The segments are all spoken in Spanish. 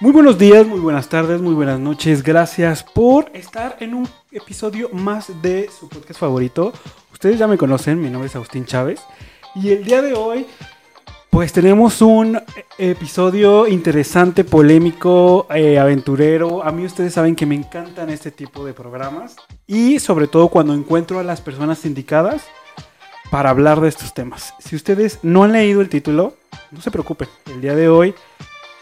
Muy buenos días, muy buenas tardes, muy buenas noches. Gracias por estar en un episodio más de su podcast favorito. Ustedes ya me conocen, mi nombre es Agustín Chávez. Y el día de hoy, pues tenemos un episodio interesante, polémico, eh, aventurero. A mí ustedes saben que me encantan este tipo de programas. Y sobre todo cuando encuentro a las personas indicadas para hablar de estos temas. Si ustedes no han leído el título, no se preocupen. El día de hoy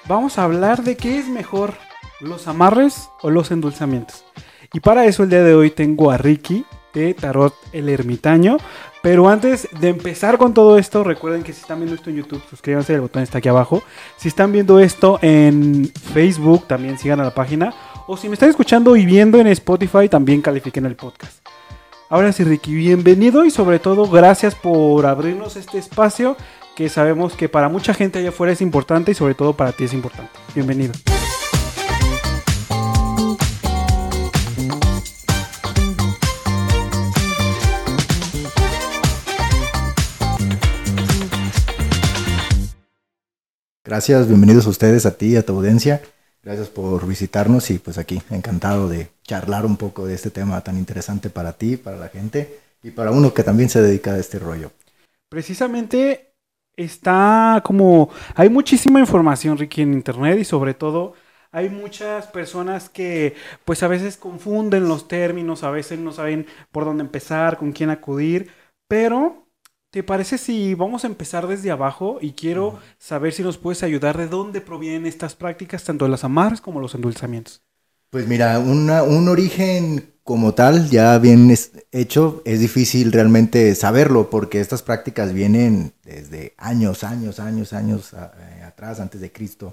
vamos a hablar de qué es mejor, los amarres o los endulzamientos. Y para eso el día de hoy tengo a Ricky de Tarot el Ermitaño. Pero antes de empezar con todo esto, recuerden que si están viendo esto en YouTube, suscríbanse, el botón está aquí abajo. Si están viendo esto en Facebook, también sigan a la página. O si me están escuchando y viendo en Spotify, también califiquen el podcast. Ahora sí, Ricky, bienvenido y sobre todo gracias por abrirnos este espacio que sabemos que para mucha gente allá afuera es importante y sobre todo para ti es importante. Bienvenido. Gracias, bienvenidos a ustedes, a ti, a tu audiencia. Gracias por visitarnos y pues aquí encantado de charlar un poco de este tema tan interesante para ti, para la gente y para uno que también se dedica a este rollo. Precisamente está como, hay muchísima información, Ricky, en Internet y sobre todo hay muchas personas que pues a veces confunden los términos, a veces no saben por dónde empezar, con quién acudir, pero ¿te parece si vamos a empezar desde abajo y quiero saber si nos puedes ayudar de dónde provienen estas prácticas, tanto de las amarras como los endulzamientos? Pues mira, un origen como tal, ya bien hecho, es difícil realmente saberlo porque estas prácticas vienen desde años, años, años, años eh, atrás, antes de Cristo,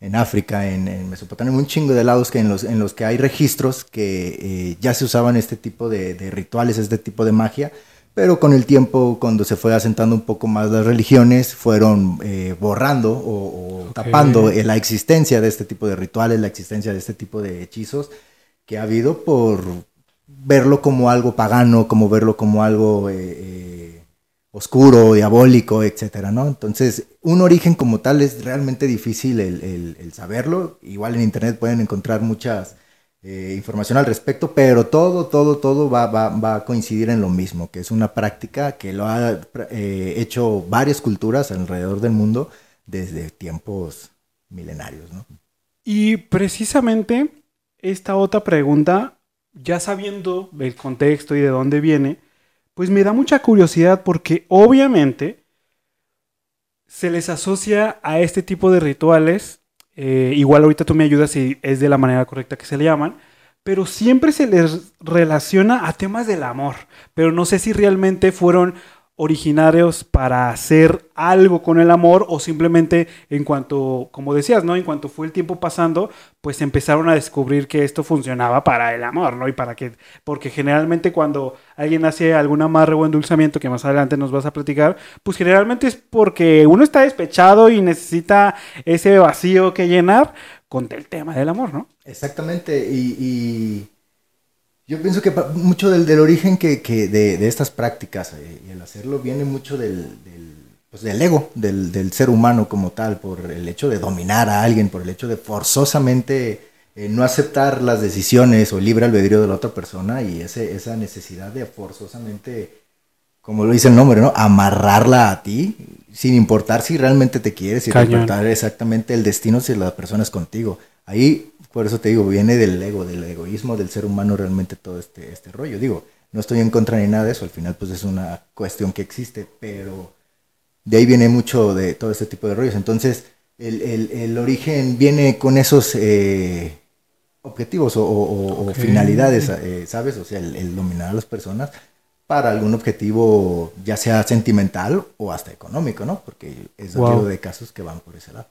en África, en, Mesopotamia, un chingo de lados que en, los, en los que hay registros que eh, ya se usaban este tipo de, rituales, este tipo de magia, pero con el tiempo, cuando se fue asentando un poco más las religiones, fueron eh, borrando o, tapando la existencia de este tipo de rituales, la existencia de este tipo de hechizos que ha habido por verlo como algo pagano, como verlo como algo eh, eh, oscuro, diabólico, etcétera, ¿no? Entonces, un origen como tal es realmente difícil el, saberlo. Igual en internet pueden encontrar muchas eh, información al respecto, pero todo, todo, todo va, va, a coincidir en lo mismo, que es una práctica que lo ha hecho varias culturas alrededor del mundo desde tiempos milenarios, ¿no? Y precisamente esta otra pregunta ya sabiendo el contexto y de dónde viene, pues me da mucha curiosidad porque obviamente se les asocia a este tipo de rituales, eh, igual ahorita tú me ayudas si es de la manera correcta que se le llaman, pero siempre se les relaciona a temas del amor, pero no sé si realmente fueron originarios para hacer algo con el amor o simplemente en cuanto, como decías, ¿no? En cuanto fue el tiempo pasando, pues empezaron a descubrir que esto funcionaba para el amor, ¿no? Y para que, porque generalmente cuando alguien hace algún amarre o endulzamiento que más adelante nos vas a platicar, pues generalmente es porque uno está despechado y necesita ese vacío que llenar con el tema del amor, ¿no? Exactamente, y yo pienso que mucho del, del origen que, que de, de, estas prácticas eh, y el hacerlo viene mucho del, del, pues del ego, del, del, ser humano como tal, por el hecho de dominar a alguien, por el hecho de forzosamente eh, no aceptar las decisiones o el libre albedrío de la otra persona y ese, esa necesidad de forzosamente, como lo dice el nombre, ¿no? Amarrarla a ti, sin importar si realmente te quieres, sin importar exactamente el destino si la persona es contigo. Ahí por eso te digo, viene del ego, del egoísmo del ser humano realmente todo este, este rollo. Digo, no estoy en contra ni nada de eso, al final pues es una cuestión que existe, pero de ahí viene mucho de todo este tipo de rollos. Entonces, el, origen viene con esos eh, objetivos o, finalidades, eh, ¿sabes? O sea, el, dominar a las personas para algún objetivo, ya sea sentimental o hasta económico, ¿no? Porque es wow. de casos que van por ese lado.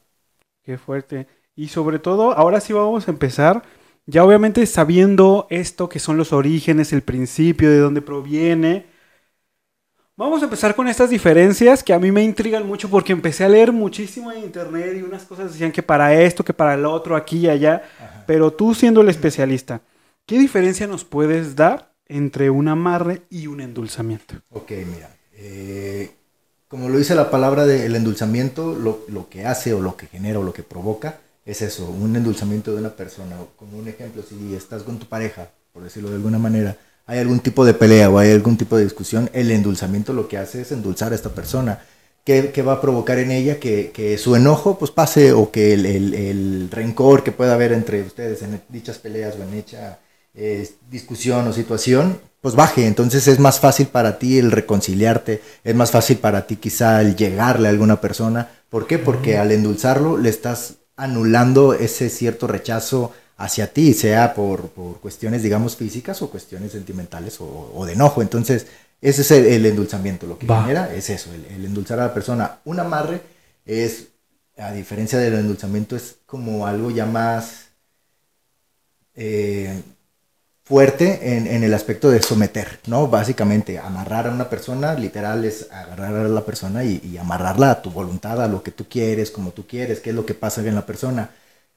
Qué fuerte. Y sobre todo, ahora sí vamos a empezar, ya obviamente sabiendo esto que son los orígenes, el principio, de dónde proviene. Vamos a empezar con estas diferencias que a mí me intrigan mucho porque empecé a leer muchísimo en internet y unas cosas decían que para esto, que para el otro, aquí y allá. Pero tú siendo el especialista, ¿qué diferencia nos puedes dar entre un amarre y un endulzamiento? Ok, mira. Eh, como lo dice la palabra del endulzamiento, lo, lo, que hace o lo que genera o lo que provoca es eso, un endulzamiento de una persona. Como un ejemplo, si estás con tu pareja, por decirlo de alguna manera, hay algún tipo de pelea o hay algún tipo de discusión, el endulzamiento lo que hace es endulzar a esta persona. Que, va a provocar en ella que, su enojo pues pase o que el, rencor que pueda haber entre ustedes en dichas peleas o en dicha eh, discusión o situación pues baje. Entonces es más fácil para ti el reconciliarte, es más fácil para ti quizá el llegarle a alguna persona. ¿Por qué? Porque al endulzarlo le estás anulando ese cierto rechazo hacia ti, sea por, cuestiones, digamos, físicas o cuestiones sentimentales o, de enojo. Entonces, ese es el, endulzamiento. Lo que genera es eso, el, endulzar a la persona. Un amarre es, a diferencia del endulzamiento, es como algo ya más eh, fuerte en, el aspecto de someter, ¿no? Básicamente, amarrar a una persona, literal, es agarrar a la persona y, amarrarla a tu voluntad, a lo que tú quieres, como tú quieres, qué es lo que pasa en la persona.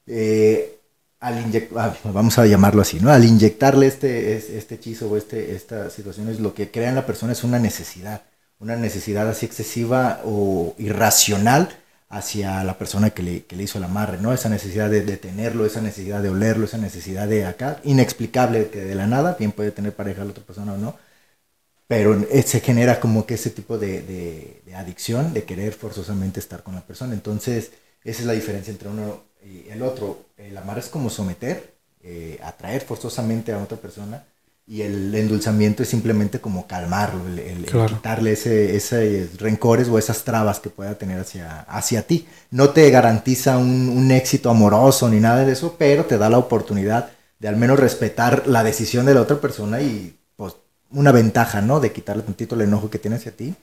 Eh, al ah, vamos a llamarlo así, ¿no? Al inyectarle este, este hechizo o este, esta situación es lo que crea en la persona es una necesidad, una necesidad así excesiva o irracional hacia la persona que le, que le hizo el amarre, ¿no? Esa necesidad de, de, tenerlo, esa necesidad de olerlo, esa necesidad de acá, inexplicable que de la nada, bien puede tener pareja la otra persona o no, pero eh, se genera como que ese tipo de, de, adicción, de querer forzosamente estar con la persona. Entonces, esa es la diferencia entre uno y el otro. El amar es como someter, eh, atraer forzosamente a otra persona, y el endulzamiento es simplemente como calmarlo, el, quitarle ese, ese, rencores o esas trabas que pueda tener hacia, hacia ti. No te garantiza un, un, éxito amoroso ni nada de eso, pero te da la oportunidad de al menos respetar la decisión de la otra persona y pues una ventaja, ¿no? De quitarle tantito el enojo que tiene hacia ti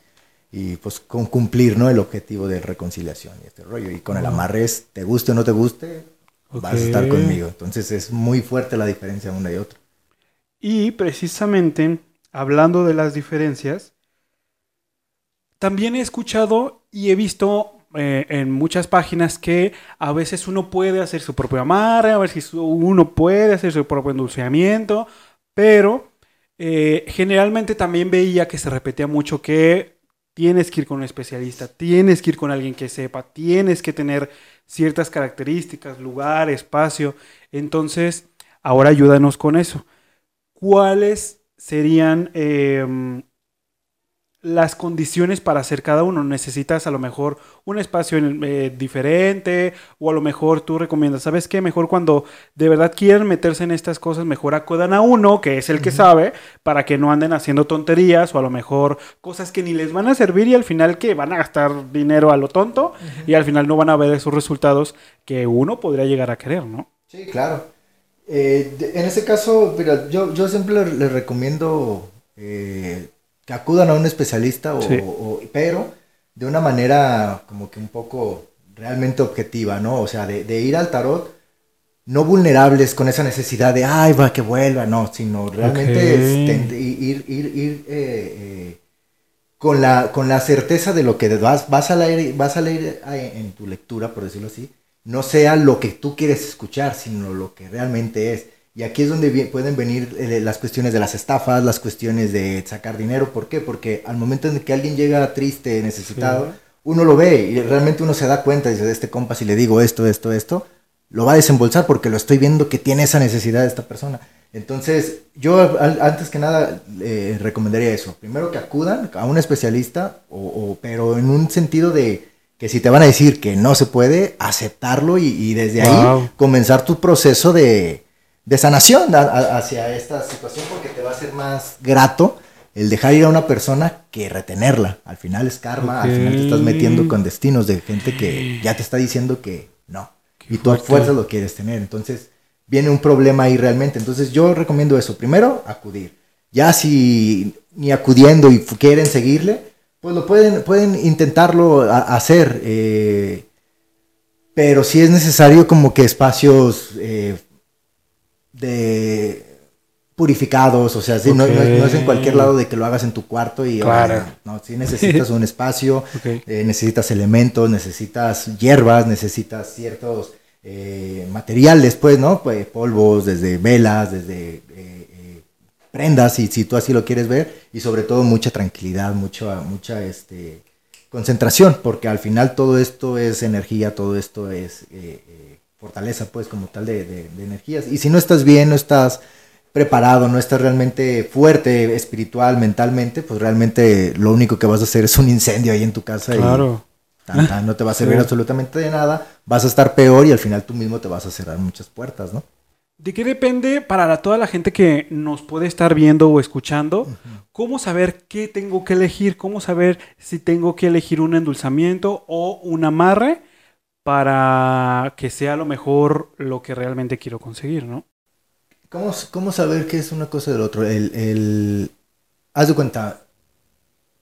y pues con cumplir, ¿no? El objetivo de reconciliación y este rollo. Y con el amarre es, te guste o no te guste, vas a estar conmigo. Entonces es muy fuerte la diferencia una y otra. Y precisamente, hablando de las diferencias, también he escuchado y he visto eh, en muchas páginas que a veces uno puede hacer su propio amarre, a veces uno puede hacer su propio endulzamiento, pero eh, generalmente también veía que se repetía mucho que tienes que ir con un especialista, tienes que ir con alguien que sepa, tienes que tener ciertas características, lugar, espacio. Entonces, ahora ayúdanos con eso. ¿Cuáles serían em, las condiciones para hacer cada uno? ¿Necesitas a lo mejor un espacio eh, diferente o a lo mejor tú recomiendas, ¿sabes qué? Mejor cuando de verdad quieren meterse en estas cosas, mejor acudan a uno, que es el que sabe, para que no anden haciendo tonterías o a lo mejor cosas que ni les van a servir y al final que van a gastar dinero a lo tonto y al final no van a ver esos resultados que uno podría llegar a querer, ¿no? Sí, claro. Eh, en ese caso, mira, yo, yo siempre les, recomiendo eh, que acudan a un especialista, o, pero de una manera como que un poco realmente objetiva, ¿no? O sea, de, ir al tarot no vulnerables con esa necesidad de, ay, va, que vuelva, no, sino realmente ir, ir, ir eh, con, la, con la certeza de lo que vas, vas, a leer, vas a leer en tu lectura, por decirlo así, no sea lo que tú quieres escuchar, sino lo que realmente es. Y aquí es donde pueden venir eh, las cuestiones de las estafas, las cuestiones de sacar dinero. ¿Por qué? Porque al momento en que alguien llega triste, necesitado, uno lo ve y realmente uno se da cuenta dice, de este compa, si le digo esto, esto, esto, lo va a desembolsar porque lo estoy viendo que tiene esa necesidad de esta persona. Entonces, yo antes que nada recomendaría eso. Primero que acudan a un especialista, o, pero en un sentido de que si te van a decir que no se puede, aceptarlo y, desde ahí comenzar tu proceso de, sanación hacia esta situación porque te va a ser más grato el dejar ir a una persona que retenerla. Al final es karma, al final te estás metiendo con destinos de gente que ya te está diciendo que no. y tú a fuerza lo quieres tener. Entonces viene un problema ahí realmente. Entonces yo recomiendo eso. Primero, acudir. Ya si ni acudiendo y quieren seguirle, pues lo pueden, pueden intentarlo hacer, eh, pero si es necesario como que espacios eh, de purificados, o sea, no, es en cualquier lado de que lo hagas en tu cuarto y claro. no, si necesitas un espacio, eh, necesitas elementos, necesitas hierbas, necesitas ciertos materiales, pues, ¿no? Pues polvos, desde velas, desde prendas, si, si tú así lo quieres ver, y sobre todo mucha tranquilidad, mucha, mucha este, concentración, porque al final todo esto es energía, todo esto es eh, eh, fortaleza, pues, como tal de, de, de energías. Y si no estás bien, no estás preparado, no estás realmente fuerte espiritual, mentalmente, pues realmente lo único que vas a hacer es un incendio ahí en tu casa Claro. y tan, tan, no te va a servir Sí. absolutamente de nada, vas a estar peor y al final tú mismo te vas a cerrar muchas puertas, ¿no? ¿De qué depende para toda la gente que nos puede estar viendo o escuchando? ¿Cómo saber qué tengo que elegir? ¿Cómo saber si tengo que elegir un endulzamiento o un amarre para que sea lo mejor lo que realmente quiero conseguir, ¿no? ¿Cómo, cómo saber qué es una cosa del otro? El, el... Haz de cuenta,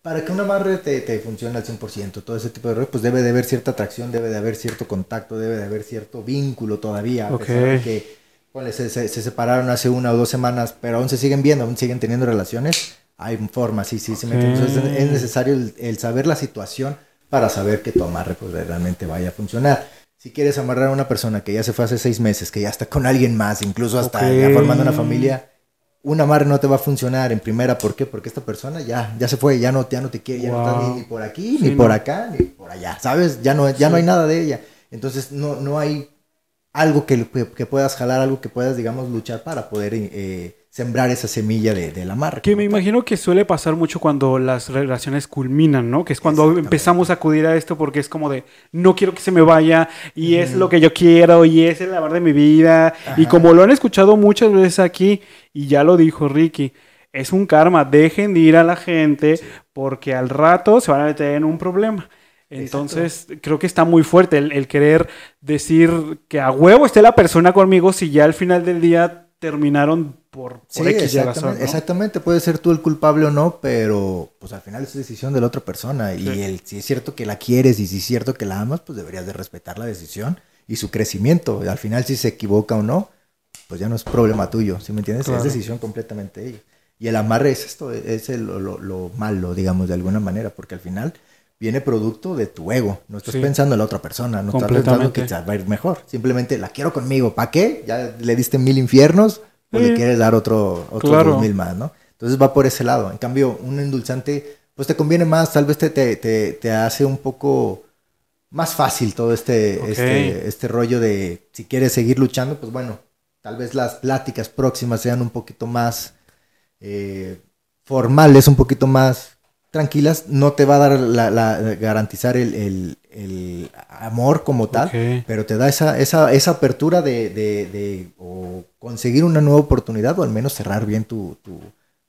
para que un amarre te, te funcione al 100%, todo ese tipo de rollo, pues debe de haber cierta atracción, debe de haber cierto contacto, debe de haber cierto vínculo todavía. A de que ponle, se, se- se separaron hace una o dos semanas, pero aún se siguen viendo, aún siguen teniendo relaciones. Hay formas, sí, sí, sí. me entiendes? Entonces es necesario el, el saber la situación para saber que tu amarre pues, realmente vaya a funcionar. Si quieres amarrar a una persona que ya se fue hace seis meses, que ya está con alguien más, incluso hasta ya formando una familia, un amarre no te va a funcionar en primera. ¿Por qué? Porque esta persona ya, ya se fue, ya no, ya no te quiere, ya no está ni, ni por aquí, Sí, ni por acá, ni por allá, ¿sabes? Ya no, ya no hay nada de ella. Entonces no, no hay algo que, que, puedas jalar, algo que puedas, digamos, luchar para poder eh, sembrar esa semilla de, del amarre. Que me tal. imagino que suele pasar mucho cuando las relaciones culminan, ¿no? Que es cuando empezamos a acudir a esto porque es como de, no quiero que se me vaya y es lo que yo quiero y es el amor de mi vida. Y como lo han escuchado muchas veces aquí, y ya lo dijo Ricky, es un karma, dejen de ir a la gente porque al rato se van a meter en un problema. Entonces, creo que está muy fuerte el, el querer decir que a huevo esté la persona conmigo si ya al final del día terminaron por, por Sí, X y exactamente, razón, ¿no? exactamente, puede ser tú el culpable o no, pero pues al final es decisión de la otra persona y el, si es cierto que la quieres y si es cierto que la amas, pues deberías de respetar la decisión y su crecimiento. Al final si se equivoca o no, pues ya no es problema tuyo, ¿sí me entiendes? Claro. Es decisión completamente de ella. Y el amarre es esto, es el- lo, lo- lo malo, digamos, de alguna manera, porque al final viene producto de tu ego. No estás Sí. pensando en la otra persona, no estás pensando que te va a ir mejor. Simplemente la quiero conmigo. ¿Para qué? Ya le diste mil infiernos o Sí. le quieres dar otro, Claro. dos mil más, ¿no? Entonces va por ese lado. En cambio, un endulzante, pues te conviene más, tal vez te, te, te, te hace un poco más fácil todo este, este, este rollo de si quieres seguir luchando, pues bueno, tal vez las pláticas próximas sean un poquito más eh, formales, un poquito más tranquilas. No te va a dar la, la- garantizar el, el- el amor como tal, pero te da esa, esa, esa apertura de, de- de o conseguir una nueva oportunidad o al menos cerrar bien tu, tu-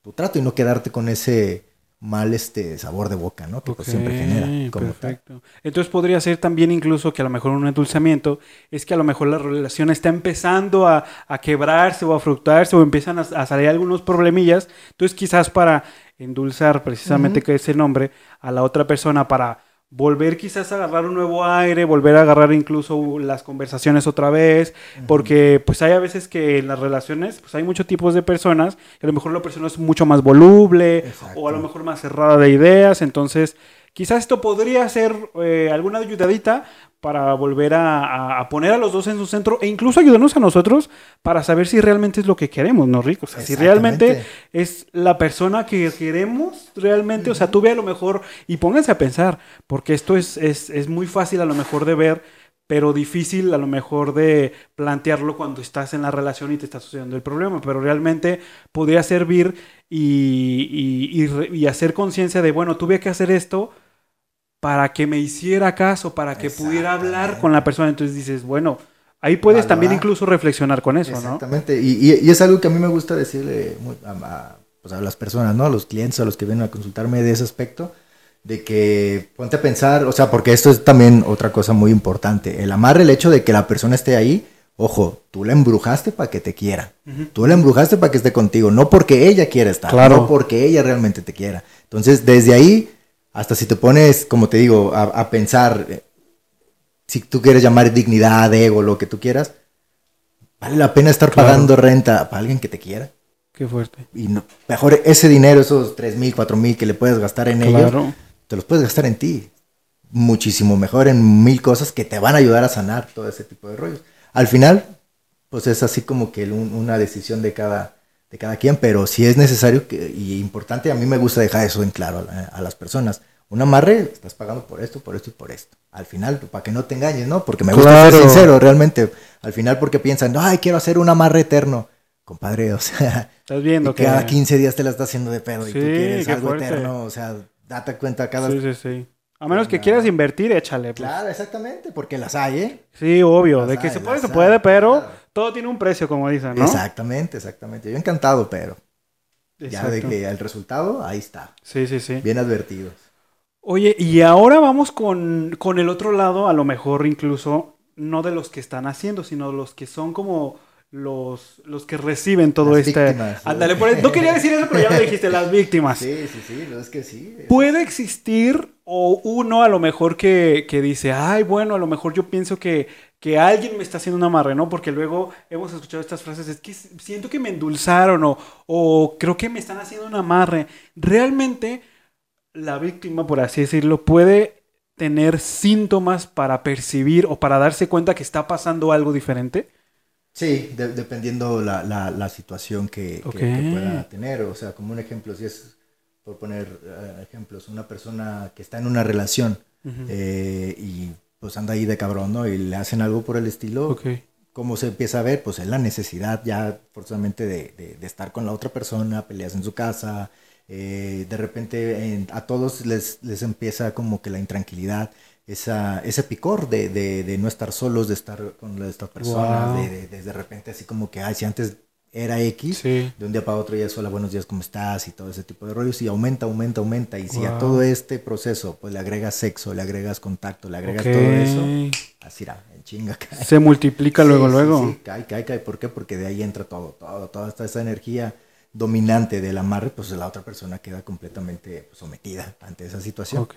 tu trato y no quedarte con ese mal este sabor de boca, ¿no? Que pues, siempre genera. Como tal. perfecto. Entonces podría ser también incluso que a lo mejor un endulzamiento es que a lo mejor la relación está empezando a, a quebrarse o a fructarse o empiezan a, a salir algunos problemillas. Entonces quizás para endulzar precisamente Ujú. que ese nombre a la otra persona para volver quizás a agarrar un nuevo aire, volver a agarrar incluso las conversaciones otra vez, porque pues hay a veces que en las relaciones pues hay muchos tipos de personas, a lo mejor la persona es mucho más voluble Exacto. o a lo mejor más cerrada de ideas, entonces quizás esto podría ser eh, alguna ayudadita para volver a, poner a los dos en su centro e incluso ayudarnos a nosotros para saber si realmente es lo que queremos, ¿no, Rico? O sea, si realmente es la persona que queremos realmente, o sea, tú ve a lo mejor y pónganse a pensar, porque esto es, es, es muy fácil a lo mejor de ver, pero difícil a lo mejor de plantearlo cuando estás en la relación y te está sucediendo el problema, pero realmente podría servir y, y- y re- y hacer conciencia de, bueno, tuve que hacer esto para que me hiciera caso, para que pudiera hablar con la persona, entonces dices, bueno, ahí puedes también incluso reflexionar con eso, ¿no? Exactamente. Y, y- y es algo que a mí me gusta decirle muy- a, a- pues, a las personas, ¿no? A los clientes, a los que vienen a consultarme de ese aspecto, de que ponte a pensar, o sea, porque esto es también otra cosa muy importante. El amarre, el hecho de que la persona esté ahí, ojo, tú la embrujaste para que te quiera. Tú la embrujaste para que esté contigo, no porque ella quiera estar, Claro. no porque ella realmente te quiera. Entonces, desde ahí, hasta si te pones, como te digo, a, a pensar, eh, si tú quieres llamar dignidad, ego, lo que tú quieras, ¿Vale la pena estar Claro. pagando renta para alguien que te quiera? Qué fuerte. Y no- mejor ese dinero, esos 3 mil, 4 mil que le puedes gastar en ellos, te los puedes gastar en ti. Muchísimo mejor en mil cosas que te van a ayudar a sanar todo ese tipo de rollos. Al final, pues es así como que un- una decisión de cada, de cada quien, pero si es necesario que, y importante, a mí me gusta dejar eso en claro a, la- a las personas. Un amarre, estás pagando por esto, por esto y por esto. Al final, para que no te engañes, ¿no? Porque me gusta ser sincero, realmente. Al final porque piensan, ay, quiero hacer un amarre eterno. Compadre, o sea, Estás viendo que... cada 15 días te la está haciendo de pedo y tú quieres algo fuerte. eterno, o sea, date cuenta cada Sí, sí, sí. A menos que quieras invertir, échale. pues. Claro, exactamente, porque las hay, ¿eh? Sí, obvio. Las De que hay, se puede, se puede, hay, pero claro. Todo tiene un precio, como dicen, ¿no? Exactamente, exactamente. Yo encantado, pero ya de que el resultado, ahí está. Sí, sí, sí. Bien advertidos. Oye, y ahora vamos con, con el otro lado, a lo mejor incluso no de los que están haciendo, sino los que son como los, los que reciben todo Las este... víctimas, ¿no? Ándale, por- no quería decir eso, pero ya lo dijiste, las víctimas. Sí, sí, sí, no, es que sí. es- Puede existir o uno a lo mejor que, que dice, ay, bueno, a lo mejor yo pienso que, que alguien me está haciendo un amarre, ¿no? Porque luego hemos escuchado estas frases, es que siento que me endulzaron o, o creo que me están haciendo un amarre. Realmente la víctima, por así decirlo, puede tener síntomas para percibir o para darse cuenta que está pasando algo diferente. Sí, de- dependiendo la, la, la situación que, que- Ok. que pueda tener. O sea, como un ejemplo, si es, por poner eh, ejemplos, una persona que está en una relación eh, y pues anda ahí de cabrón, ¿no? Y le hacen algo por el estilo. Ok. ¿Cómo se empieza a ver? Pues es la necesidad ya forzosamente de, de- de estar con la otra persona, peleas en su casa. eh, de repente en- a todos les, les empieza como que la intranquilidad, esa, ese picor de, de- de no estar solos, de estar con la- esta persona, Wow. de- de repente así como que, ay, si antes era X, Sí. de un día para otro ya es hola, buenos días, ¿cómo estás? Y todo ese tipo de rollos, y aumenta, aumenta, aumenta. Y si a todo este proceso, pues le agregas sexo, le agregas contacto, le agregas todo eso, así era, en chinga cae. Se multiplica Sí, luego, sí, luego. Sí, cae, cae, cae. ¿Por qué? Porque de ahí entra todo, todo, toda esta, esta energía dominante del amarre, pues la otra persona queda completamente pues, sometida ante esa situación.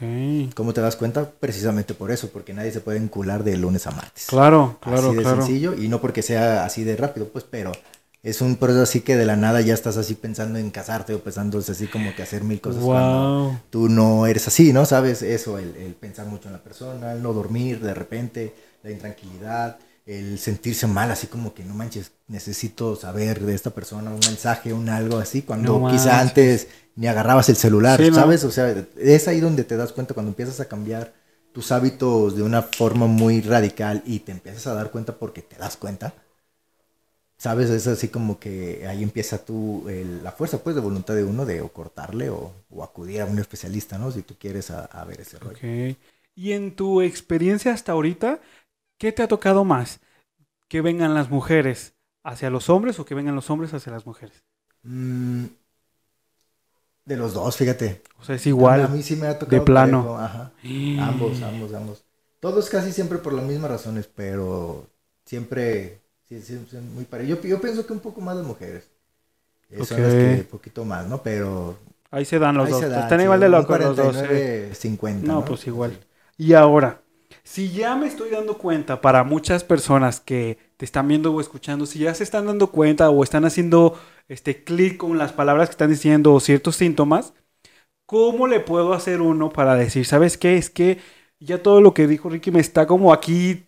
¿Cómo te das cuenta? Precisamente por eso, porque nadie se puede encular de lunes a martes. Claro, claro, así de claro. sencillo, y no porque sea así de rápido, pues, pero es un proceso así que de la nada ya estás así pensando en casarte o pensando así como que hacer mil cosas cuando tú no eres así, ¿no? ¿Sabes? Eso, el, el pensar mucho en la persona, el no dormir de repente, la intranquilidad, el sentirse mal, así como que no manches, necesito saber de esta persona un mensaje, un algo así, cuando No quizá manches. antes ni agarrabas el celular, Sí, ¿no? ¿sabes? O sea, es ahí donde te das cuenta cuando empiezas a cambiar tus hábitos de una forma muy radical y te empiezas a dar cuenta porque te das cuenta. ¿Sabes? Es así como que ahí empieza tú, el- la fuerza pues de voluntad de uno de o cortarle o, o acudir a un especialista, ¿no? Si tú quieres a, a ver ese rollo. Ok. Y en tu experiencia hasta ahorita, ¿qué te ha tocado más? ¿Que vengan las mujeres hacia los hombres o que vengan los hombres hacia las mujeres? Mm, de los dos, fíjate. O sea, es igual. A mí sí me ha tocado. de plano. parejo, Ajá. Ambos, ambos, ambos. Todos casi siempre por las mismas razones, pero siempre, sí, sí, muy parecido. Yo, yo pienso que un poco más las mujeres. Eh, Son las que un poquito más, ¿no? Pero Ahí se dan los ahí dos. se Están sí, igual de locos los dos. sí. 49, 50, No, pues igual. Y ahora, si ya me estoy dando cuenta para muchas personas que te están viendo o escuchando, si ya se están dando cuenta o están haciendo este clic con las palabras que están diciendo o ciertos síntomas, ¿cómo le puedo hacer uno para decir, ¿sabes qué? Es que ya todo lo que dijo Ricky me está como aquí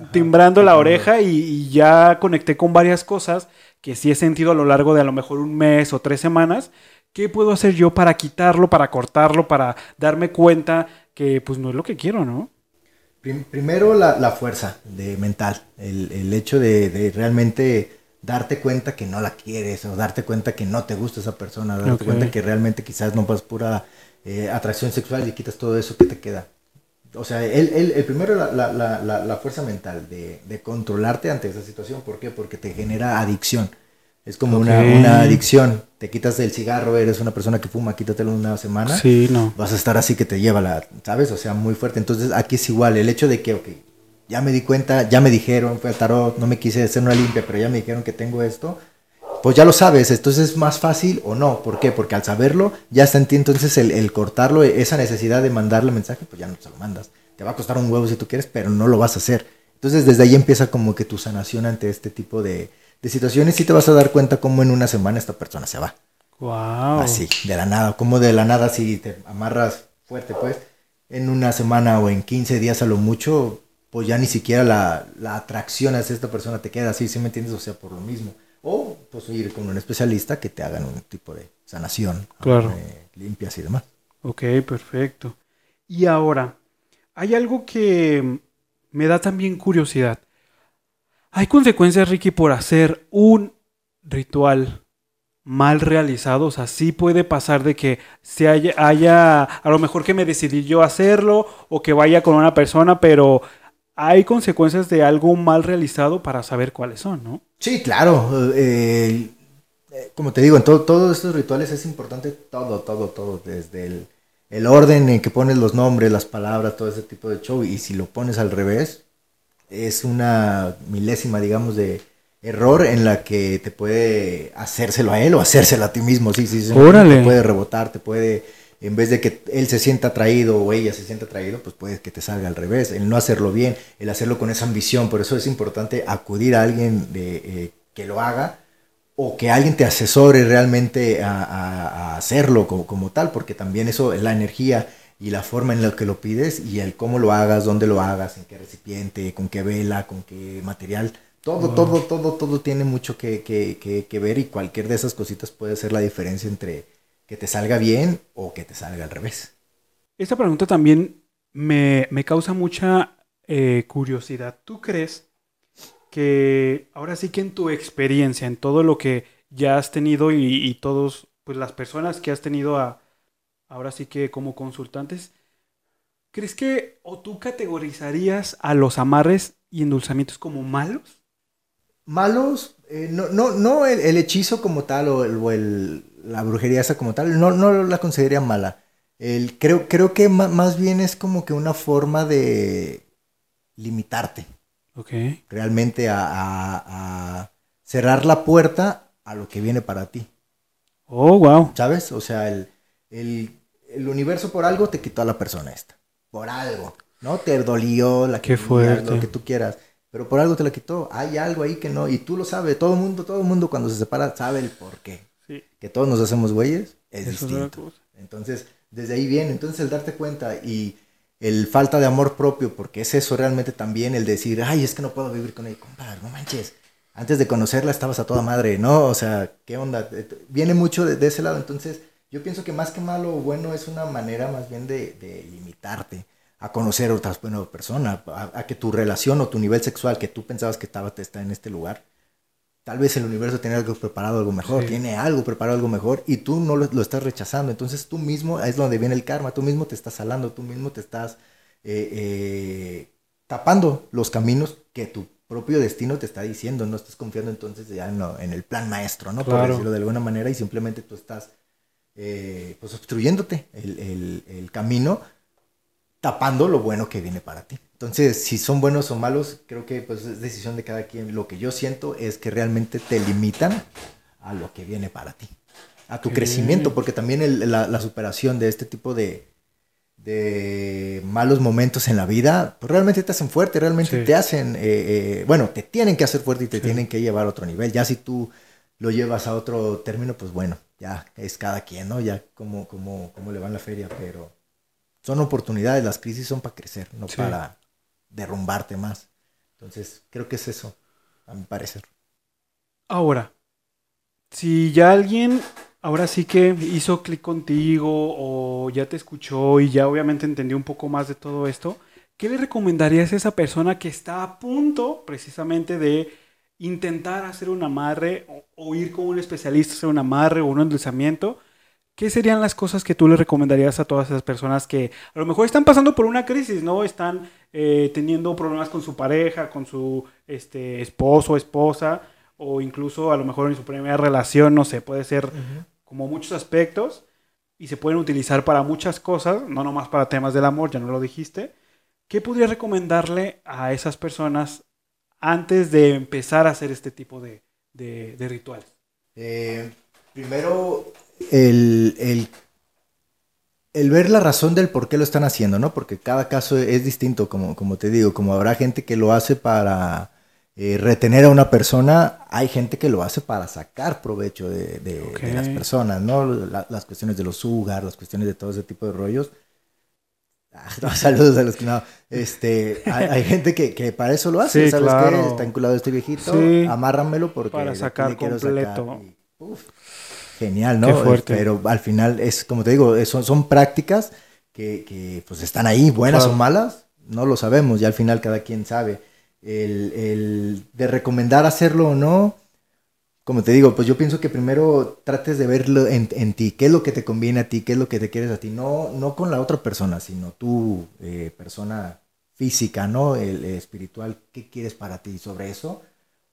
Ajá, timbrando la oreja y, y ya conecté con varias cosas que sí he sentido a lo largo de a lo mejor un mes o tres semanas. ¿Qué puedo hacer yo para quitarlo, para cortarlo, para darme cuenta que pues no es lo que quiero, ¿no? Prim- primero la, la fuerza de mental, el, el hecho de, de realmente darte cuenta que no la quieres o darte cuenta que no te gusta esa persona, darte cuenta que realmente quizás no vas pura eh, atracción sexual y quitas todo eso que te queda. O sea, el, el- el primero la, la- la- la- fuerza mental de, de controlarte ante esa situación. ¿Por qué? Porque te genera adicción. Es como una, una adicción. Te quitas el cigarro, eres una persona que fuma, quítatelo una semana Sí, no. vas a estar así que te lleva la, ¿sabes? O sea, muy fuerte. Entonces aquí es igual, el hecho de que, ok, ya me di cuenta, ya me dijeron, fue al tarot, no me quise hacer una limpia, pero ya me dijeron que tengo esto, pues ya lo sabes, entonces es más fácil o no. ¿Por qué? Porque al saberlo, ya está en ti, entonces el, el cortarlo, esa necesidad de mandarle mensaje, pues ya no se lo mandas. Te va a costar un huevo si tú quieres, pero no lo vas a hacer. Entonces desde ahí empieza como que tu sanación ante este tipo de, de situaciones y te vas a dar cuenta cómo en una semana esta persona se va. Wow. Así, de la nada. Como de la nada, si te amarras fuerte, pues, en una semana o en 15 días a lo mucho, pues ya ni siquiera la, la atracción hacia esta persona te queda así, ¿sí me entiendes? O sea, por lo mismo. Pues, ir con un especialista que te hagan un tipo de sanación. Claro. eh, limpias y demás. Ok, perfecto. Y ahora, hay algo que me da también curiosidad. ¿Hay consecuencias, Ricky, por hacer un ritual mal realizado? O sea, sí puede pasar de que se haya, haya, a lo mejor que me decidí yo hacerlo o que vaya con una persona, pero hay consecuencias de algo mal realizado para saber cuáles son, ¿no? Sí, claro. eh, eh, como te digo, en todo- todos estos rituales es importante todo, todo, todo, desde el, el orden en que pones los nombres, las palabras, todo ese tipo de show, y si lo pones al revés, es una milésima, digamos, de error en la que te puede hacérselo a él o hacérselo a ti mismo, sí, sí, sí. Órale. Te puede rebotar, te puede, en vez de que él se sienta atraído o ella se sienta atraído, pues puede que te salga al revés, el no hacerlo bien, el hacerlo con esa ambición, por eso es importante acudir a alguien de, eh, que lo haga o que alguien te asesore realmente a, a- a hacerlo como, como tal, porque también eso es la energía y la forma en la que lo pides y el cómo lo hagas, dónde lo hagas, en qué recipiente, con qué vela, con qué material. Todo, Wow. todo, todo, todo tiene mucho que, que- que- que ver y cualquier de esas cositas puede ser la diferencia entre que te salga bien o que te salga al revés. Esta pregunta también me, me causa mucha eh, curiosidad. ¿Tú crees que ahora sí que en tu experiencia, en todo lo que ya has tenido y, y todos, pues las personas que has tenido a, ahora sí que como consultantes, ¿crees que o tú categorizarías a los amarres y endulzamientos como malos? Malos, eh, no, no, no el, el hechizo como tal o, el, o el- la brujería esa como tal, no, no la consideraría mala. El, creo, creo que más bien es como que una forma de limitarte Ok. realmente a, a- a cerrar la puerta a lo que viene para ti, Oh, wow. ¿sabes? O sea, el, el, el universo por algo te quitó a la persona esta, por algo, ¿no? Te dolió, la Qué que lo que tú quieras, pero por algo te la quitó. Hay algo ahí que no, y tú lo sabes, todo el mundo, todo el mundo cuando se separa sabe el por qué. Que todos nos hacemos güeyes, es Eso distinto. Entonces, desde ahí viene. Entonces, el darte cuenta y el falta de amor propio, porque es eso realmente también, el decir, ay, es que no puedo vivir con ella. Compadre, no manches. Antes de conocerla estabas a toda madre, ¿no? O sea, ¿qué onda? Eh, Viene mucho de, de ese lado. Entonces, yo pienso que más que malo o bueno es una manera más bien de, de limitarte a conocer otras buenas personas, a, a que tu relación o tu nivel sexual que tú pensabas que estaba te está en este lugar, tal vez el universo tiene algo preparado, algo mejor, Sí. tiene algo preparado, algo mejor, y tú no lo, lo estás rechazando. Entonces tú mismo, es donde viene el karma, tú mismo te estás salando, tú mismo te estás eh, eh, tapando los caminos que tu propio destino te está diciendo, no estás confiando entonces ya en, lo- en el plan maestro, ¿no? Por decirlo de alguna manera, y simplemente tú estás eh, pues obstruyéndote el, el- el camino, tapando lo bueno que viene para ti. Entonces, si son buenos o malos, creo que pues es decisión de cada quien. Lo que yo siento es que realmente te limitan a lo que viene para ti, a tu crecimiento, porque también el- la, la superación de este tipo de, de malos momentos en la vida, pues realmente te hacen fuerte, realmente Sí. te hacen, eh, eh, bueno, te tienen que hacer fuerte y te Sí. tienen que llevar a otro nivel. Ya si tú lo llevas a otro término, pues bueno, ya es cada quien, ¿no? Ya como, como, como le va en la feria, pero son oportunidades, las crisis son para crecer, no para derrumbarte más. Entonces, creo que es eso, a mi parecer. Ahora, si ya alguien ahora sí que hizo clic contigo o ya te escuchó y ya obviamente entendió un poco más de todo esto, ¿qué le recomendarías a esa persona que está a punto precisamente de intentar hacer un amarre o, o ir con un especialista a hacer un amarre o un endulzamiento? ¿Qué serían las cosas que tú le recomendarías a todas esas personas que a lo mejor están pasando por una crisis, ¿no? Están eh, teniendo problemas con su pareja, con su este, esposo, esposa, o incluso a lo mejor en su primera relación, no sé, puede ser como muchos aspectos y se pueden utilizar para muchas cosas, no nomás para temas del amor, ya no lo dijiste. ¿Qué podría recomendarle a esas personas antes de empezar a hacer este tipo de, de- de rituales? Eh, primero, el, el, el ver la razón del por qué lo están haciendo, ¿no? Porque cada caso es distinto, como, como te digo, como habrá gente que lo hace para eh, retener a una persona, hay gente que lo hace para sacar provecho de, de- Ok. de las personas, ¿no? La- las cuestiones de los sugar, las cuestiones de todo ese tipo de rollos. Ah, no, saludos a los que no. Este, hay, hay gente que, que para eso lo hace, Sí, ¿sabes claro. qué? Está enculado este viejito, Sí. amárramelo porque Para sacar completo. sacar. Y, uf, genial, ¿no? Qué fuerte. Pero al final es, como te digo, son, son prácticas que, que, pues están ahí, buenas Claro. o malas, no lo sabemos, ya al final cada quien sabe. el, el de recomendar hacerlo o no, como te digo, pues yo pienso que primero trates de verlo en, en, ti, qué es lo que te conviene a ti, qué es lo que te quieres a ti, no, no con la otra persona, sino tú, eh, persona física, ¿no? El, el, espiritual, qué quieres para ti sobre eso,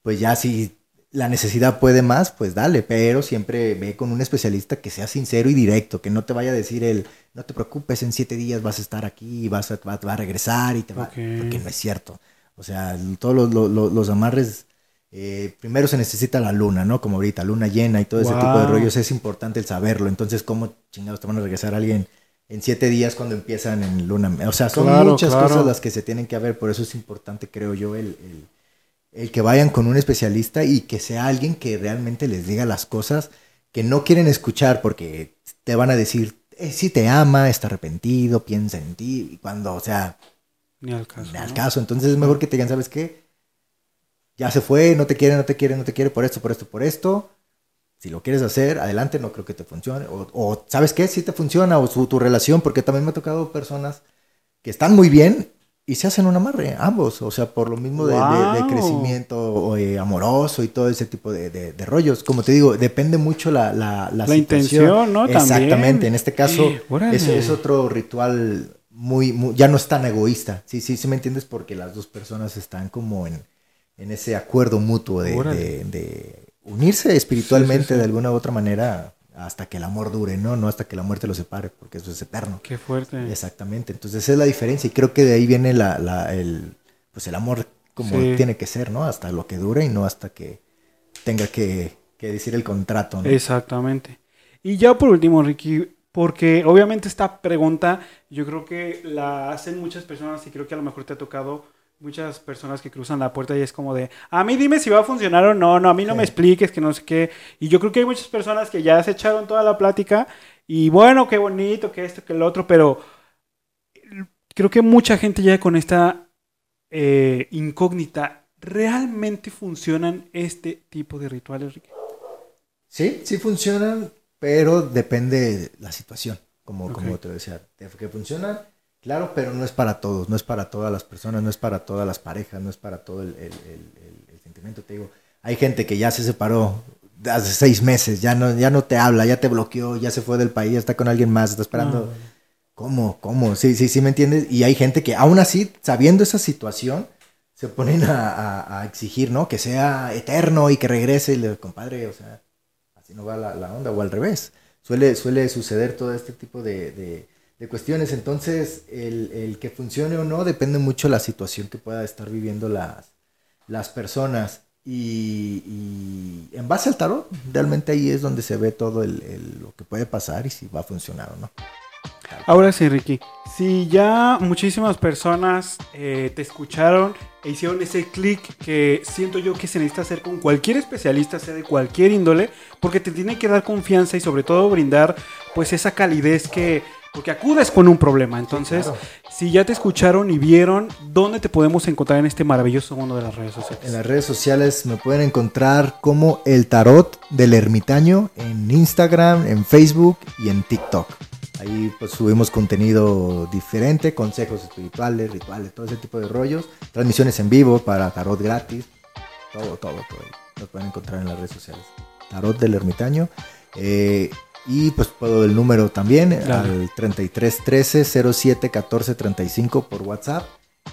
pues ya si la necesidad puede más, pues dale, pero siempre ve con un especialista que sea sincero y directo, que no te vaya a decir el, no te preocupes, en siete días vas a estar aquí, vas a, va, va a regresar y te va, okay. porque no es cierto. O sea, todos los, los, los amarres eh, primero se necesita la luna, ¿no? Como ahorita, luna llena y todo wow. ese tipo de rollos, es importante el saberlo. Entonces, ¿cómo chingados te van a regresar a alguien en siete días cuando empiezan en luna? O sea, son claro, muchas claro. cosas las que se tienen que haber, por eso es importante, creo yo, el, el, el, que vayan con un especialista y que sea alguien que realmente les diga las cosas que no quieren escuchar porque te van a decir, eh, si te ama, está arrepentido, piensa en ti, y cuando, o sea, ni al caso. Ni al caso. Entonces es mejor que te digan, ¿sabes qué? ya se fue, no te quiere, no te quiere, no te quiere por esto, por esto, por esto. Si lo quieres hacer, adelante, no creo que te funcione. O, o ¿sabes qué? Si te funciona, o su, tu relación, porque también me ha tocado personas que están muy bien y se hacen un amarre, ambos. O sea, por lo mismo de, wow. de, de crecimiento eh, amoroso y todo ese tipo de, de, rollos. Como te digo, depende mucho la, la, la, la intención, ¿no? Exactamente. También. En este caso, es, es otro ritual muy, muy, ya no es tan egoísta. Sí, sí, sí me entiendes, porque las dos personas están como en en ese acuerdo mutuo de, unirse espiritualmente sí, sí, sí. de alguna u otra manera hasta que el amor dure, ¿no? No hasta que la muerte lo separe, porque eso es eterno. Qué fuerte. Exactamente. Entonces esa es la diferencia y creo que de ahí viene la, la el, pues el amor como tiene que ser, ¿no? Hasta lo que dure y no hasta que tenga que, que decir el contrato, ¿no? Exactamente. Y ya por último, Ricky, porque obviamente esta pregunta yo creo que la hacen muchas personas y creo que a lo mejor te ha tocado muchas personas que cruzan la puerta y es como de, a mí dime si va a funcionar o no, no, a mí no sí. me expliques, que no sé qué. Y yo creo que hay muchas personas que ya se echaron toda la plática y bueno, qué bonito, que esto, que el otro, pero creo que mucha gente ya con esta eh, incógnita, ¿realmente funcionan este tipo de rituales, Ricky? Sí, sí funcionan, pero depende de la situación, como, okay. como te decía, que funcionan Claro, pero no es para todos, no es para todas las personas, no es para todas las parejas, no es para todo el, el, el, el sentimiento. Te digo, hay gente que ya se separó hace seis meses, ya no, ya no te habla, ya te bloqueó, ya se fue del país, ya está con alguien más, está esperando. No. ¿Cómo? ¿Cómo? Sí, sí, sí, ¿me entiendes? Y hay gente que aún así, sabiendo esa situación, se ponen a, a, a exigir, ¿no? Que sea eterno y que regrese, y le compadre, o sea, así no va la, la onda, o al revés. Suele, suele suceder todo este tipo de, de de cuestiones. Entonces, el, el, que funcione o no depende mucho de la situación que pueda estar viviendo las, las personas. Y, y, en base al tarot, realmente ahí es donde se ve todo el, el, lo que puede pasar y si va a funcionar o no. Ahora sí, Ricky, si ya muchísimas personas eh, te escucharon e hicieron ese clic que siento yo que se necesita hacer con cualquier especialista, sea de cualquier índole, porque te tiene que dar confianza y sobre todo brindar pues esa calidez que porque acudes con un problema. Entonces, sí, claro. si ya te escucharon y vieron, ¿dónde te podemos encontrar en este maravilloso mundo de las redes sociales? En las redes sociales me pueden encontrar como el tarot del ermitaño en Instagram, en Facebook y en TikTok. Ahí pues subimos contenido diferente, consejos espirituales, rituales, todo ese tipo de rollos, transmisiones en vivo para tarot gratis, todo, todo, todo. Lo pueden encontrar en las redes sociales. Tarot del ermitaño. Eh, y pues puedo el número también claro. al 33 13 07 14 35 por WhatsApp.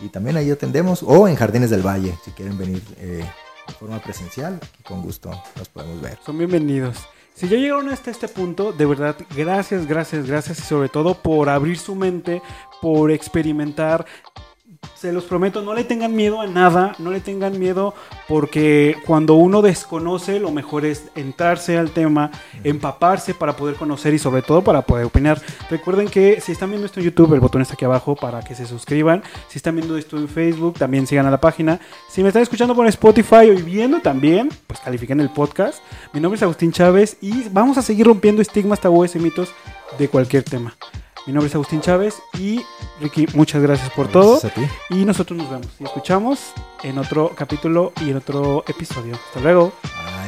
Y también ahí atendemos. O en Jardines del Valle, si quieren venir eh, de forma presencial, con gusto nos podemos ver. Son bienvenidos. Si ya llegaron hasta este punto, de verdad, gracias, gracias, gracias y sobre todo por abrir su mente, por experimentar se los prometo, no le tengan miedo a nada, no le tengan miedo porque cuando uno desconoce lo mejor es entrarse al tema, empaparse para poder conocer y sobre todo para poder opinar. Recuerden que si están viendo esto en YouTube, el botón está aquí abajo para que se suscriban. Si están viendo esto en Facebook, también sigan a la página. Si me están escuchando por Spotify o viendo también, pues califiquen el podcast. Mi nombre es Agustín Chávez y vamos a seguir rompiendo estigmas, tabúes y mitos de cualquier tema. Mi nombre es Agustín Chávez y Ricky, muchas gracias por gracias todo. Y nosotros nos vemos y escuchamos en otro capítulo y en otro episodio. Hasta luego. Bye.